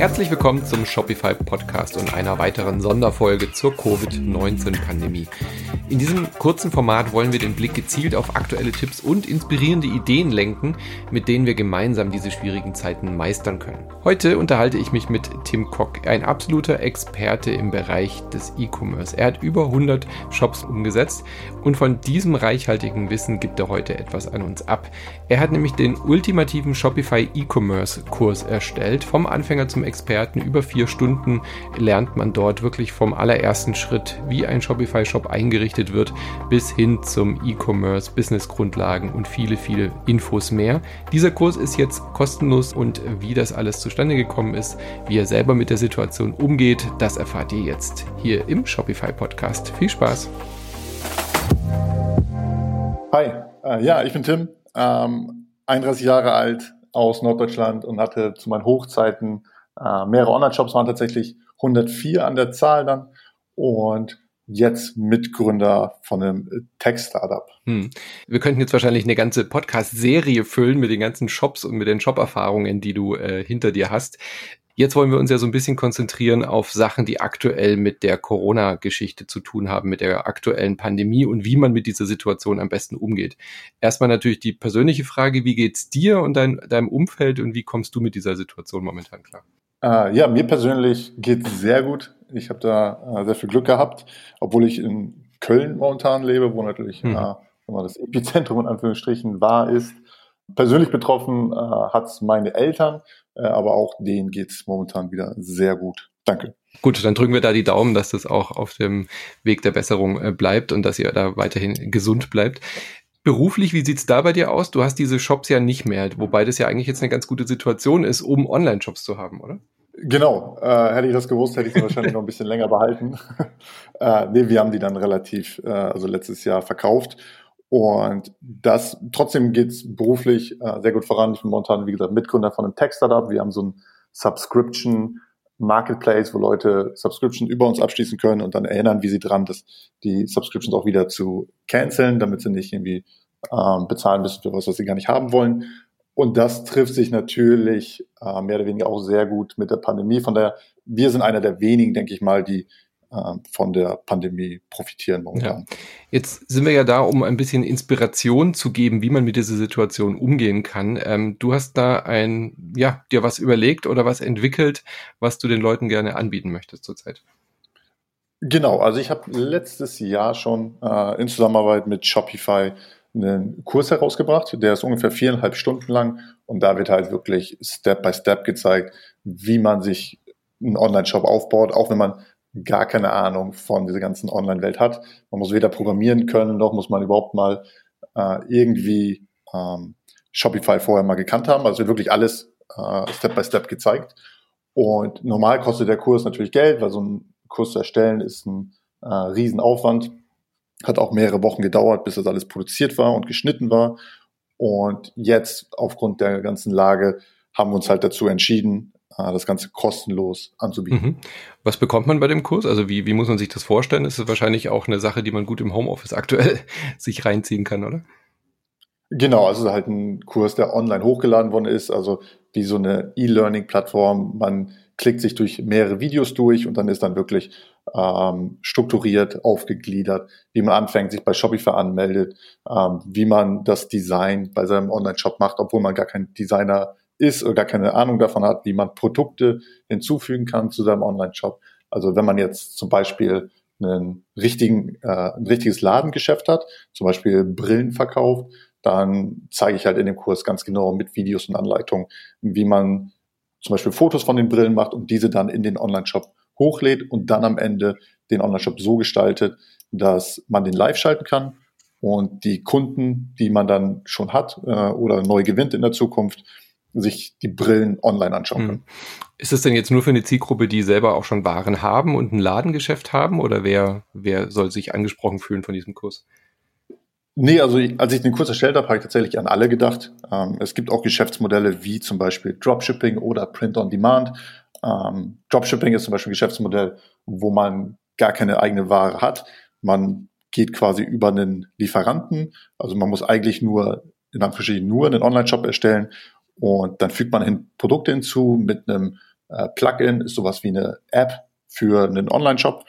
Herzlich willkommen zum Shopify Podcast und einer weiteren Sonderfolge zur Covid-19-Pandemie. In diesem kurzen Format wollen wir den Blick gezielt auf aktuelle Tipps und inspirierende Ideen lenken, mit denen wir gemeinsam diese schwierigen Zeiten meistern können. Heute unterhalte ich mich mit Tim Kock, ein absoluter Experte im Bereich des E-Commerce. Er hat über 100 Shops umgesetzt und von diesem reichhaltigen Wissen gibt er heute etwas an uns ab. Er hat nämlich den ultimativen Shopify E-Commerce Kurs erstellt, vom Anfänger zum Experten. Über vier Stunden lernt man dort wirklich vom allerersten Schritt, wie ein Shopify-Shop eingerichtet wird, bis hin zum E-Commerce, Business-Grundlagen und viele, viele Infos mehr. Dieser Kurs ist jetzt kostenlos und wie das alles zustande gekommen ist, wie er selber mit der Situation umgeht, das erfahrt ihr jetzt hier im Shopify-Podcast. Viel Spaß! Hi, äh, ja, ich bin Tim, ähm, 31 Jahre alt aus Norddeutschland und hatte zu meinen Hochzeiten äh, mehrere Online-Shops waren tatsächlich 104 an der Zahl dann und jetzt Mitgründer von einem Tech-Startup. Hm. Wir könnten jetzt wahrscheinlich eine ganze Podcast-Serie füllen mit den ganzen Shops und mit den Shop-Erfahrungen, die du äh, hinter dir hast. Jetzt wollen wir uns ja so ein bisschen konzentrieren auf Sachen, die aktuell mit der Corona-Geschichte zu tun haben, mit der aktuellen Pandemie und wie man mit dieser Situation am besten umgeht. Erstmal natürlich die persönliche Frage, wie geht's dir und dein, deinem Umfeld und wie kommst du mit dieser Situation momentan klar? Äh, ja, mir persönlich geht es sehr gut. Ich habe da äh, sehr viel Glück gehabt, obwohl ich in Köln momentan lebe, wo natürlich mhm. äh, das Epizentrum in Anführungsstrichen war, ist. Persönlich betroffen äh, hat es meine Eltern, äh, aber auch denen geht es momentan wieder sehr gut. Danke. Gut, dann drücken wir da die Daumen, dass das auch auf dem Weg der Besserung äh, bleibt und dass ihr da weiterhin gesund bleibt. Beruflich, wie sieht's da bei dir aus? Du hast diese Shops ja nicht mehr, wobei das ja eigentlich jetzt eine ganz gute Situation ist, um Online-Shops zu haben, oder? Genau, äh, hätte ich das gewusst, hätte ich sie wahrscheinlich noch ein bisschen länger behalten. äh, nee, wir haben die dann relativ, äh, also letztes Jahr verkauft. Und das, trotzdem geht's beruflich äh, sehr gut voran. Ich bin momentan, wie gesagt, Mitgründer von einem Tech-Startup. Wir haben so ein Subscription Marketplace, wo Leute Subscription über uns abschließen können und dann erinnern, wie sie dran, dass die Subscriptions auch wieder zu canceln, damit sie nicht irgendwie ähm, bezahlen müssen für was, was sie gar nicht haben wollen. Und das trifft sich natürlich äh, mehr oder weniger auch sehr gut mit der Pandemie. Von daher, wir sind einer der wenigen, denke ich mal, die ähm, von der Pandemie profitieren momentan. Ja. Jetzt sind wir ja da, um ein bisschen Inspiration zu geben, wie man mit dieser Situation umgehen kann. Ähm, du hast da ein, ja, dir was überlegt oder was entwickelt, was du den Leuten gerne anbieten möchtest zurzeit. Genau, also ich habe letztes Jahr schon äh, in Zusammenarbeit mit Shopify einen Kurs herausgebracht, der ist ungefähr viereinhalb Stunden lang und da wird halt wirklich Step by Step gezeigt, wie man sich einen Online-Shop aufbaut, auch wenn man gar keine Ahnung von dieser ganzen Online-Welt hat. Man muss weder programmieren können, noch muss man überhaupt mal äh, irgendwie ähm, Shopify vorher mal gekannt haben. Also wird wirklich alles äh, Step by Step gezeigt. Und normal kostet der Kurs natürlich Geld, weil so ein Kurs zu erstellen ist ein äh, Riesenaufwand. Hat auch mehrere Wochen gedauert, bis das alles produziert war und geschnitten war. Und jetzt aufgrund der ganzen Lage haben wir uns halt dazu entschieden, äh, das Ganze kostenlos anzubieten. Mhm. Was bekommt man bei dem Kurs? Also wie, wie muss man sich das vorstellen? Das ist wahrscheinlich auch eine Sache, die man gut im Homeoffice aktuell sich reinziehen kann, oder? Genau, also halt ein Kurs, der online hochgeladen worden ist, also wie so eine E-Learning-Plattform. Man klickt sich durch mehrere Videos durch und dann ist dann wirklich ähm, strukturiert, aufgegliedert, wie man anfängt, sich bei Shopify anmeldet, ähm, wie man das Design bei seinem Online-Shop macht, obwohl man gar kein Designer ist oder gar keine Ahnung davon hat, wie man Produkte hinzufügen kann zu seinem Online-Shop. Also wenn man jetzt zum Beispiel einen richtigen, äh, ein richtiges Ladengeschäft hat, zum Beispiel Brillen verkauft, dann zeige ich halt in dem Kurs ganz genau mit Videos und Anleitungen, wie man zum Beispiel Fotos von den Brillen macht und diese dann in den Online-Shop hochlädt und dann am Ende den Online-Shop so gestaltet, dass man den live schalten kann und die Kunden, die man dann schon hat äh, oder neu gewinnt in der Zukunft, sich die Brillen online anschauen können. Hm. Ist es denn jetzt nur für eine Zielgruppe, die selber auch schon Waren haben und ein Ladengeschäft haben oder wer, wer soll sich angesprochen fühlen von diesem Kurs? Nee, also als ich den Kurs erstellt habe, habe ich tatsächlich an alle gedacht. Ähm, es gibt auch Geschäftsmodelle wie zum Beispiel Dropshipping oder Print on Demand. Ähm, Dropshipping ist zum Beispiel ein Geschäftsmodell, wo man gar keine eigene Ware hat. Man geht quasi über einen Lieferanten. Also man muss eigentlich nur in Anführungsstrichen nur einen Online-Shop erstellen und dann fügt man hin Produkte hinzu mit einem Äh, Plugin ist sowas wie eine App für einen Online-Shop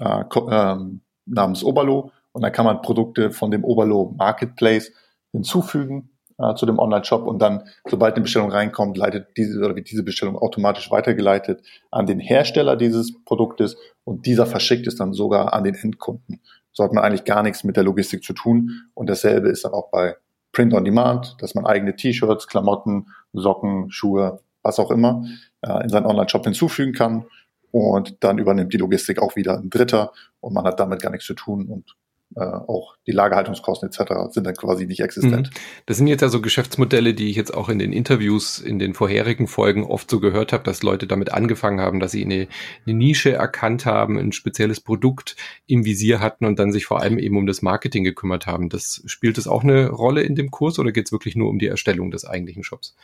äh, ähm, namens Oberlo und dann kann man Produkte von dem Oberlo Marketplace hinzufügen äh, zu dem Online-Shop und dann, sobald eine Bestellung reinkommt, leitet diese oder wird diese Bestellung automatisch weitergeleitet an den Hersteller dieses Produktes und dieser verschickt es dann sogar an den Endkunden. So hat man eigentlich gar nichts mit der Logistik zu tun und dasselbe ist dann auch bei Print on Demand, dass man eigene T-Shirts, Klamotten, Socken, Schuhe, was auch immer äh, in seinen Online-Shop hinzufügen kann und dann übernimmt die Logistik auch wieder ein Dritter und man hat damit gar nichts zu tun und äh, auch die Lagerhaltungskosten etc. sind dann quasi nicht existent. Mhm. Das sind jetzt ja so Geschäftsmodelle, die ich jetzt auch in den Interviews in den vorherigen Folgen oft so gehört habe, dass Leute damit angefangen haben, dass sie eine, eine Nische erkannt haben, ein spezielles Produkt im Visier hatten und dann sich vor allem eben um das Marketing gekümmert haben. Das spielt das auch eine Rolle in dem Kurs oder geht es wirklich nur um die Erstellung des eigentlichen Shops?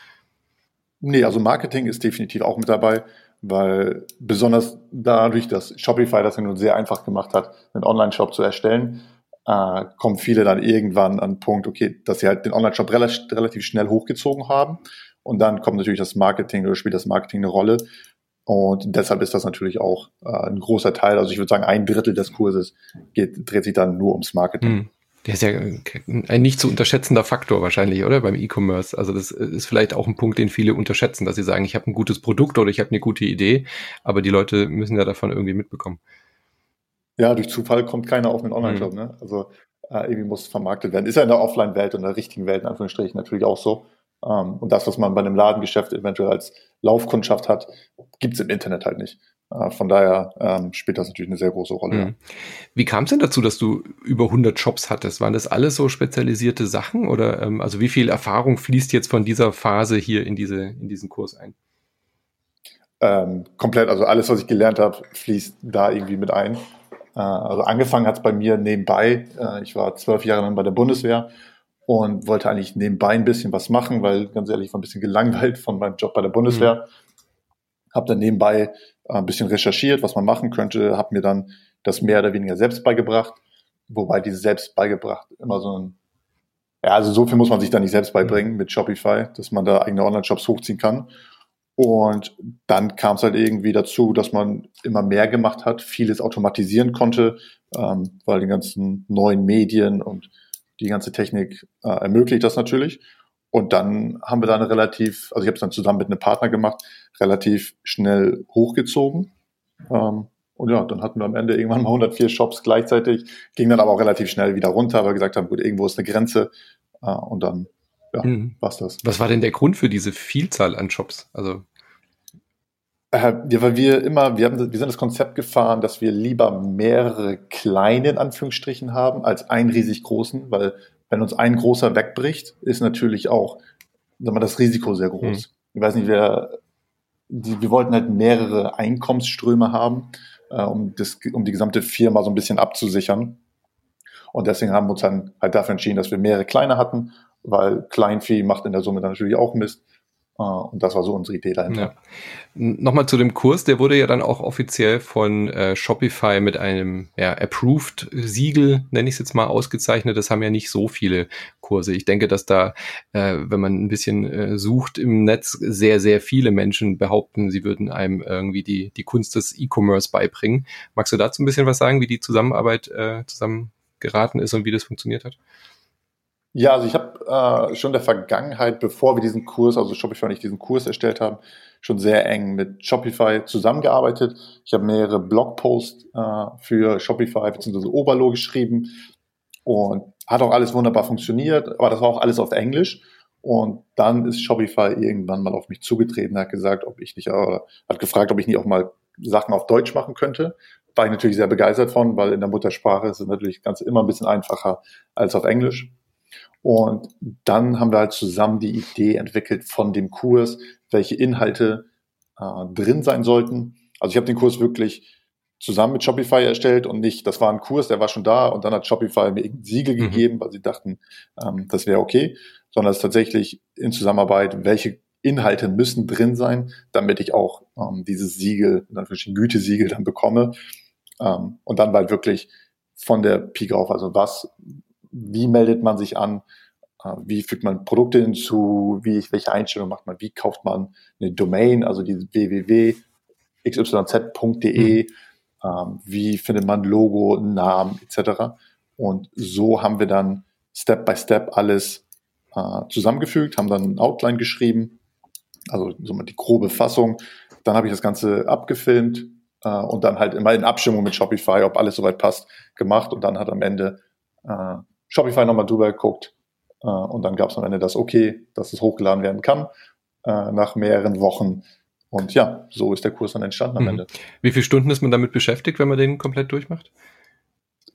Nee, also Marketing ist definitiv auch mit dabei, weil besonders dadurch, dass Shopify das ja nun sehr einfach gemacht hat, einen Online-Shop zu erstellen, äh, kommen viele dann irgendwann an den Punkt, okay, dass sie halt den Online-Shop relativ, relativ schnell hochgezogen haben. Und dann kommt natürlich das Marketing oder spielt das Marketing eine Rolle. Und deshalb ist das natürlich auch äh, ein großer Teil. Also ich würde sagen, ein Drittel des Kurses geht, dreht sich dann nur ums Marketing. Hm. Der ist ja ein nicht zu unterschätzender Faktor wahrscheinlich, oder? Beim E-Commerce. Also das ist vielleicht auch ein Punkt, den viele unterschätzen, dass sie sagen, ich habe ein gutes Produkt oder ich habe eine gute Idee, aber die Leute müssen ja davon irgendwie mitbekommen. Ja, durch Zufall kommt keiner auf einen Online-Shop. Mhm. Ne? Also äh, irgendwie muss vermarktet werden. Ist ja in der Offline-Welt und der richtigen Welt in Anführungsstrichen natürlich auch so. Ähm, und das, was man bei einem Ladengeschäft eventuell als Laufkundschaft hat, gibt's im Internet halt nicht. Äh, von daher ähm, spielt das natürlich eine sehr große Rolle. Mhm. Wie kam es denn dazu, dass du über 100 Shops hattest? Waren das alles so spezialisierte Sachen oder ähm, also wie viel Erfahrung fließt jetzt von dieser Phase hier in diese in diesen Kurs ein? Ähm, komplett, also alles, was ich gelernt habe, fließt da irgendwie mit ein. Äh, also angefangen hat es bei mir nebenbei. Äh, ich war zwölf Jahre lang bei der Bundeswehr und wollte eigentlich nebenbei ein bisschen was machen, weil ganz ehrlich, ich war ein bisschen gelangweilt von meinem Job bei der Bundeswehr. Mhm. Habe dann nebenbei äh, ein bisschen recherchiert, was man machen könnte, habe mir dann das mehr oder weniger selbst beigebracht, wobei dieses selbst beigebracht immer so ein ja, also so viel muss man sich da nicht selbst beibringen mit Shopify, dass man da eigene Online-Shops hochziehen kann. Und dann kam es halt irgendwie dazu, dass man immer mehr gemacht hat, vieles automatisieren konnte, ähm, weil die ganzen neuen Medien und die ganze Technik äh, ermöglicht das natürlich. Und dann haben wir dann relativ, also ich habe es dann zusammen mit einem Partner gemacht, relativ schnell hochgezogen. Ähm, und ja, dann hatten wir am Ende irgendwann mal 104 Shops gleichzeitig, ging dann aber auch relativ schnell wieder runter, weil wir gesagt haben, gut, irgendwo ist eine Grenze. Äh, und dann ja, mhm. was das. Was war denn der Grund für diese Vielzahl an Shops? Also äh, ja, weil wir immer, wir, haben, wir sind das Konzept gefahren, dass wir lieber mehrere kleine in Anführungsstrichen haben als einen riesig großen, weil wenn uns ein großer wegbricht, ist natürlich auch sagen wir, das Risiko sehr groß. Mhm. Ich weiß nicht, wer, die, wir wollten halt mehrere Einkommensströme haben, äh, um, das, um die gesamte Firma so ein bisschen abzusichern. Und deswegen haben wir uns dann halt dafür entschieden, dass wir mehrere kleine hatten, weil Kleinvieh macht in der Summe dann natürlich auch Mist. Ah, und das war so unsere Idee dahinter. Ja. Nochmal zu dem Kurs, der wurde ja dann auch offiziell von äh, Shopify mit einem ja, Approved-Siegel, nenne ich es jetzt mal, ausgezeichnet. Das haben ja nicht so viele Kurse. Ich denke, dass da, äh, wenn man ein bisschen äh, sucht im Netz, sehr, sehr viele Menschen behaupten, sie würden einem irgendwie die, die Kunst des E-Commerce beibringen. Magst du dazu ein bisschen was sagen, wie die Zusammenarbeit äh, zusammen geraten ist und wie das funktioniert hat? Ja, also ich habe äh, schon in der Vergangenheit, bevor wir diesen Kurs, also Shopify und ich diesen Kurs erstellt haben, schon sehr eng mit Shopify zusammengearbeitet. Ich habe mehrere Blogposts äh, für Shopify bzw. Oberlo geschrieben und hat auch alles wunderbar funktioniert, aber das war auch alles auf Englisch. Und dann ist Shopify irgendwann mal auf mich zugetreten, hat gesagt, ob ich nicht, äh, hat gefragt, ob ich nicht auch mal Sachen auf Deutsch machen könnte. War ich natürlich sehr begeistert von, weil in der Muttersprache ist es natürlich ganz immer ein bisschen einfacher als auf Englisch. Und dann haben wir halt zusammen die Idee entwickelt von dem Kurs, welche Inhalte äh, drin sein sollten. Also ich habe den Kurs wirklich zusammen mit Shopify erstellt und nicht, das war ein Kurs, der war schon da und dann hat Shopify mir irgendein Siegel mhm. gegeben, weil sie dachten, ähm, das wäre okay, sondern es ist tatsächlich in Zusammenarbeit, welche Inhalte müssen drin sein, damit ich auch ähm, dieses Siegel, dann ein Gütesiegel dann bekomme. Ähm, und dann war halt wirklich von der Pike auf, also was wie meldet man sich an, äh, wie fügt man Produkte hinzu, wie, welche Einstellungen macht man, wie kauft man eine Domain, also die www.xyz.de, mhm. ähm, wie findet man Logo, Namen etc. Und so haben wir dann Step by Step alles äh, zusammengefügt, haben dann ein Outline geschrieben, also so die grobe Fassung. Dann habe ich das Ganze abgefilmt äh, und dann halt immer in Abstimmung mit Shopify, ob alles soweit passt, gemacht und dann hat am Ende äh, Shopify nochmal drüber geguckt äh, und dann gab es am Ende das Okay, dass es hochgeladen werden kann äh, nach mehreren Wochen. Und ja, so ist der Kurs dann entstanden am mhm. Ende. Wie viele Stunden ist man damit beschäftigt, wenn man den komplett durchmacht?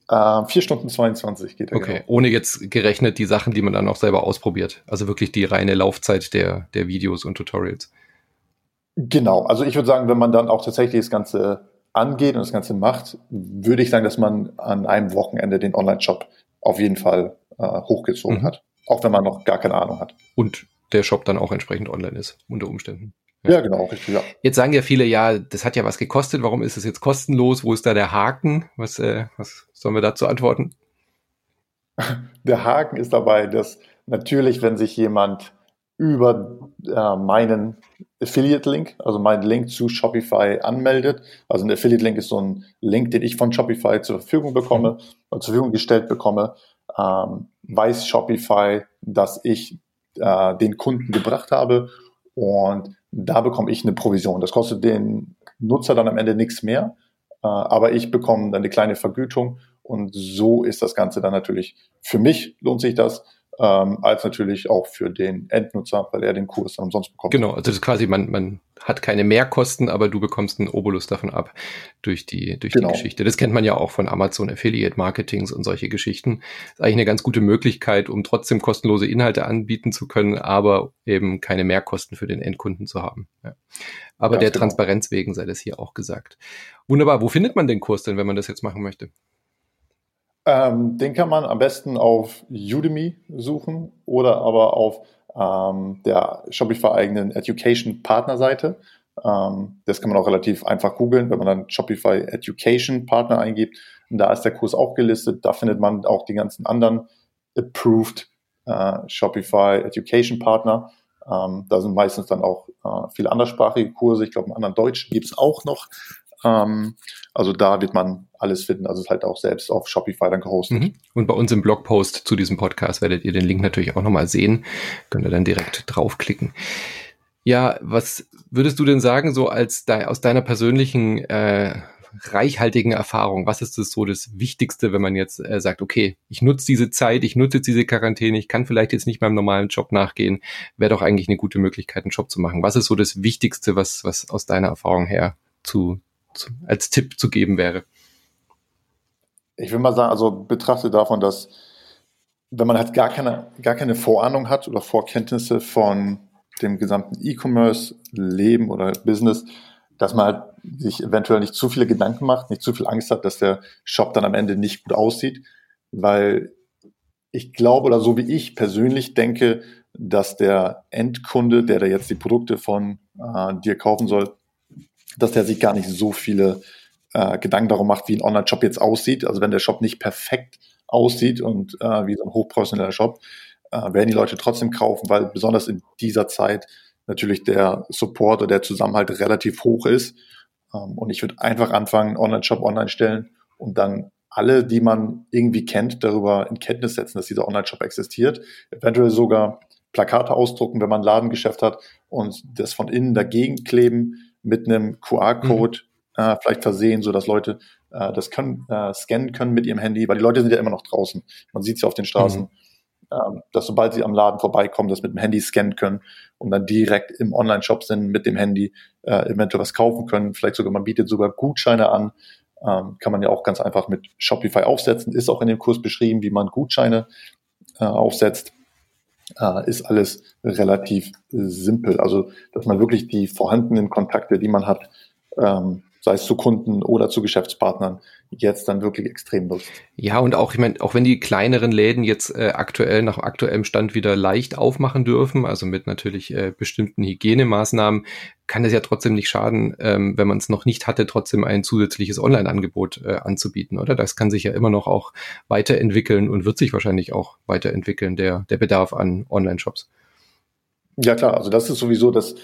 Äh, 4 Stunden 22 geht er. Okay, genau. ohne jetzt gerechnet die Sachen, die man dann auch selber ausprobiert. Also wirklich die reine Laufzeit der, der Videos und Tutorials. Genau, also ich würde sagen, wenn man dann auch tatsächlich das Ganze angeht und das Ganze macht, würde ich sagen, dass man an einem Wochenende den Online-Shop auf jeden Fall äh, hochgezogen mhm. hat. Auch wenn man noch gar keine Ahnung hat. Und der Shop dann auch entsprechend online ist, unter Umständen. Ja, ja genau, richtig, ja. Jetzt sagen ja viele, ja, das hat ja was gekostet, warum ist es jetzt kostenlos? Wo ist da der Haken? Was, äh, was sollen wir dazu antworten? Der Haken ist dabei, dass natürlich, wenn sich jemand über äh, meinen Affiliate-Link, also meinen Link zu Shopify anmeldet. Also ein Affiliate-Link ist so ein Link, den ich von Shopify zur Verfügung bekomme, mhm. zur Verfügung gestellt bekomme. Ähm, weiß Shopify, dass ich äh, den Kunden gebracht habe und da bekomme ich eine Provision. Das kostet den Nutzer dann am Ende nichts mehr, äh, aber ich bekomme dann eine kleine Vergütung und so ist das Ganze dann natürlich, für mich lohnt sich das, ähm, als natürlich auch für den Endnutzer, weil er den Kurs dann umsonst bekommt. Genau, also das ist quasi, man, man hat keine Mehrkosten, aber du bekommst einen Obolus davon ab durch die, durch genau. die Geschichte. Das kennt man ja auch von Amazon Affiliate Marketings und solche Geschichten. Das ist eigentlich eine ganz gute Möglichkeit, um trotzdem kostenlose Inhalte anbieten zu können, aber eben keine Mehrkosten für den Endkunden zu haben. Ja. Aber ganz der genau. Transparenz wegen sei das hier auch gesagt. Wunderbar. Wo findet man den Kurs denn, wenn man das jetzt machen möchte? Ähm, den kann man am besten auf Udemy suchen oder aber auf ähm, der Shopify eigenen Education Partnerseite. Ähm, das kann man auch relativ einfach googeln, wenn man dann Shopify Education Partner eingibt. Und da ist der Kurs auch gelistet. Da findet man auch die ganzen anderen approved äh, Shopify Education Partner. Ähm, da sind meistens dann auch äh, viele anderssprachige Kurse. Ich glaube, einen anderen Deutschen gibt es auch noch. Ähm, also da wird man alles finden. Also es ist halt auch selbst auf Shopify dann gehostet. Mhm. Und bei uns im Blogpost zu diesem Podcast werdet ihr den Link natürlich auch nochmal sehen. Könnt ihr dann direkt draufklicken. Ja, was würdest du denn sagen, so als de aus deiner persönlichen äh, reichhaltigen Erfahrung, was ist das so das Wichtigste, wenn man jetzt äh, sagt, okay, ich nutze diese Zeit, ich nutze jetzt diese Quarantäne, ich kann vielleicht jetzt nicht meinem normalen Job nachgehen, wäre doch eigentlich eine gute Möglichkeit, einen Job zu machen. Was ist so das Wichtigste, was, was aus deiner Erfahrung her zu, als Tipp zu geben wäre? ich will mal sagen, also betrachtet davon, dass wenn man halt gar keine, gar keine Vorahnung hat oder Vorkenntnisse von dem gesamten E-Commerce-Leben oder Business, dass man halt sich eventuell nicht zu viele Gedanken macht, nicht zu viel Angst hat, dass der Shop dann am Ende nicht gut aussieht, weil ich glaube oder so wie ich persönlich denke, dass der Endkunde, der da jetzt die Produkte von äh, dir kaufen soll, dass der sich gar nicht so viele äh, Gedanken darum macht, wie ein Online-Shop jetzt aussieht. Also wenn der Shop nicht perfekt aussieht und äh, wie so ein hochprofessioneller Shop, äh, werden die Leute trotzdem kaufen, weil besonders in dieser Zeit natürlich der Support oder der Zusammenhalt relativ hoch ist. Ähm, und ich würde einfach anfangen, Online-Shop online stellen und dann alle, die man irgendwie kennt, darüber in Kenntnis setzen, dass dieser Online-Shop existiert. Eventuell sogar Plakate ausdrucken, wenn man ein Ladengeschäft hat und das von innen dagegen kleben mit einem QR-Code, mhm äh, vielleicht versehen, so dass Leute äh, das können, äh, scannen können mit ihrem Handy, weil die Leute sind ja immer noch draußen. Man sieht sie auf den Straßen. Mhm. Ähm, dass sobald sie am Laden vorbeikommen, das mit dem Handy scannen können und dann direkt im Online-Shop sind mit dem Handy äh, eventuell was kaufen können. Vielleicht sogar, man bietet sogar Gutscheine an. Ähm, kann man ja auch ganz einfach mit Shopify aufsetzen. Ist auch in dem Kurs beschrieben, wie man Gutscheine äh, aufsetzt. Äh, ist alles relativ simpel. Also, dass man wirklich die vorhandenen Kontakte, die man hat, ähm, sei es zu Kunden oder zu Geschäftspartnern, jetzt dann wirklich extrem nutzt. Ja, und auch, ich meine, auch wenn die kleineren Läden jetzt äh, aktuell nach aktuellem Stand wieder leicht aufmachen dürfen, also mit natürlich äh, bestimmten Hygienemaßnahmen, kann es ja trotzdem nicht schaden, ähm, wenn man es noch nicht hatte, trotzdem ein zusätzliches Online-Angebot äh, anzubieten, oder? Das kann sich ja immer noch auch weiterentwickeln und wird sich wahrscheinlich auch weiterentwickeln, der, der Bedarf an Online-Shops. Ja klar, also das ist sowieso das,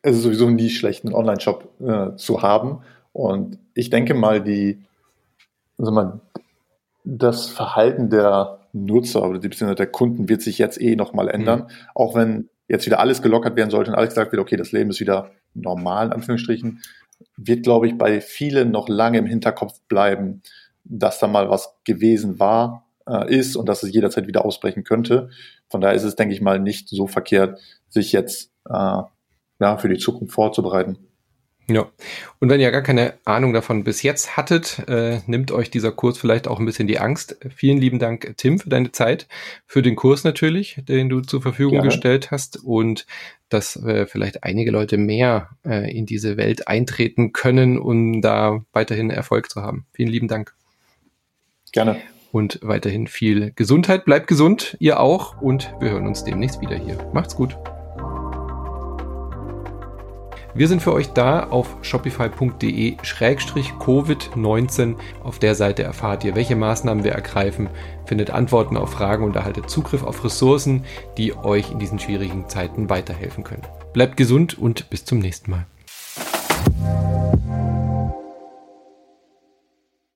es ist sowieso nie schlecht, einen Online-Shop äh, zu haben. Und ich denke mal, die, also mal, das Verhalten der Nutzer oder beziehungsweise der Kunden wird sich jetzt eh nochmal ändern, mhm. auch wenn jetzt wieder alles gelockert werden sollte und alles gesagt wird, okay, das Leben ist wieder normal, in Anführungsstrichen, wird, glaube ich, bei vielen noch lange im Hinterkopf bleiben, dass da mal was gewesen war, äh, ist und dass es jederzeit wieder ausbrechen könnte. Von daher ist es, denke ich mal, nicht so verkehrt, sich jetzt äh, ja, für die Zukunft vorzubereiten. Ja, und wenn ihr gar keine Ahnung davon bis jetzt hattet, äh, nimmt euch dieser Kurs vielleicht auch ein bisschen die Angst. Vielen lieben Dank, Tim, für deine Zeit, für den Kurs natürlich, den du zur Verfügung Gerne. gestellt hast und dass äh, vielleicht einige Leute mehr äh, in diese Welt eintreten können, um da weiterhin Erfolg zu haben. Vielen lieben Dank. Gerne. Und weiterhin viel Gesundheit. Bleibt gesund, ihr auch, und wir hören uns demnächst wieder hier. Macht's gut. Wir sind für euch da auf shopify.de-covid-19. Auf der Seite erfahrt ihr, welche Maßnahmen wir ergreifen, findet Antworten auf Fragen und erhaltet Zugriff auf Ressourcen, die euch in diesen schwierigen Zeiten weiterhelfen können. Bleibt gesund und bis zum nächsten Mal.